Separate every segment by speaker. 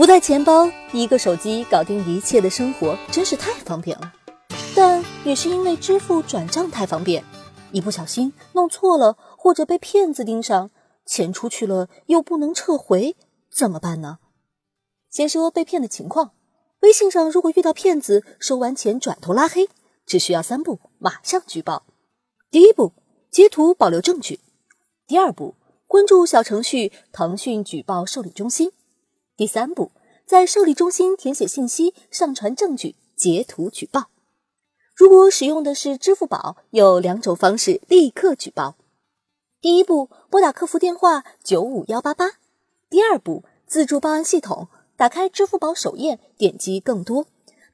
Speaker 1: 不带钱包，一个手机搞定一切的生活，真是太方便了。但也是因为支付转账太方便，一不小心弄错了，或者被骗子盯上，钱出去了又不能撤回，怎么办呢？先说被骗的情况，微信上如果遇到骗子，收完钱转头拉黑，只需要三步，马上举报。第一步，截图保留证据；第二步，关注小程序腾讯举报受理中心；第三步，在受理中心填写信息，上传证据，截图举报。如果使用的是支付宝，有两种方式立刻举报：第一步，拨打客服电话九五幺八八；第二步，自助报案系统，打开支付宝首页，点击更多，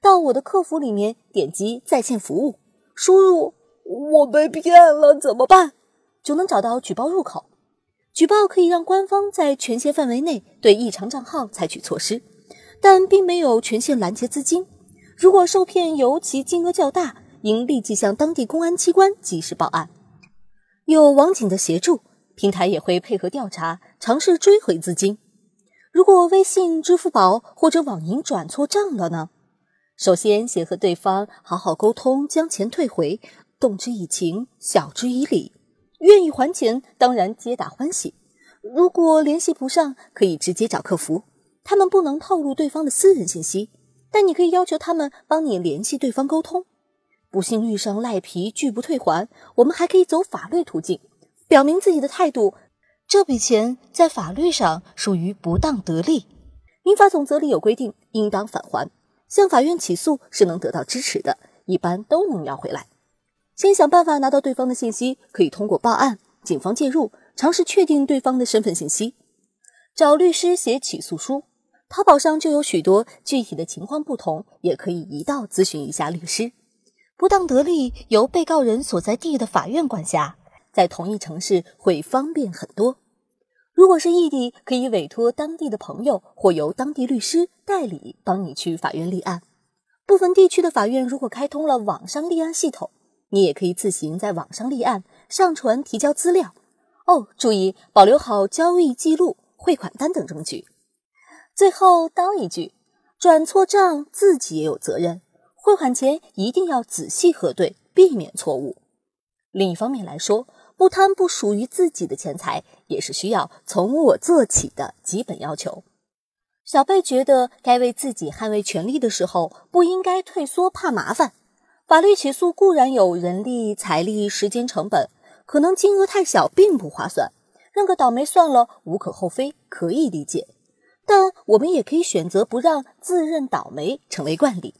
Speaker 1: 到我的客服里面点击在线服务，输入“我被骗了怎么办”，就能找到举报入口。举报可以让官方在权限范围内对异常账号采取措施，但并没有权限拦截资金。如果受骗尤其金额较大，应立即向当地公安机关及时报案。有网警的协助，平台也会配合调查，尝试追回资金。如果微信、支付宝或者网银转错账了呢？首先，先和对方好好沟通，将钱退回，动之以情，晓之以理。愿意还钱，当然皆大欢喜。如果联系不上，可以直接找客服，他们不能透露对方的私人信息。但你可以要求他们帮你联系对方沟通。不幸遇上赖皮拒不退还，我们还可以走法律途径，表明自己的态度。这笔钱在法律上属于不当得利，民法总则里有规定，应当返还。向法院起诉是能得到支持的，一般都能要回来。先想办法拿到对方的信息，可以通过报案、警方介入，尝试确定对方的身份信息，找律师写起诉书。淘宝上就有许多具体的情况不同，也可以一道咨询一下律师。不当得利由被告人所在地的法院管辖，在同一城市会方便很多。如果是异地，可以委托当地的朋友或由当地律师代理帮你去法院立案。部分地区的法院如果开通了网上立案系统，你也可以自行在网上立案，上传提交资料。哦，注意保留好交易记录、汇款单等证据。最后叨一句，转错账自己也有责任，汇款前一定要仔细核对，避免错误。另一方面来说，不贪不属于自己的钱财，也是需要从我做起的基本要求。小贝觉得，该为自己捍卫权利的时候，不应该退缩怕麻烦。法律起诉固然有人力、财力、时间成本，可能金额太小，并不划算，认个倒霉算了，无可厚非，可以理解。但我们也可以选择不让自认倒霉成为惯例。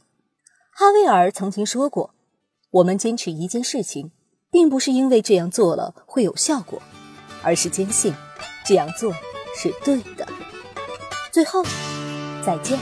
Speaker 1: 哈维尔曾经说过：“我们坚持一件事情，并不是因为这样做了会有效果，而是坚信这样做是对的。”最后，再见。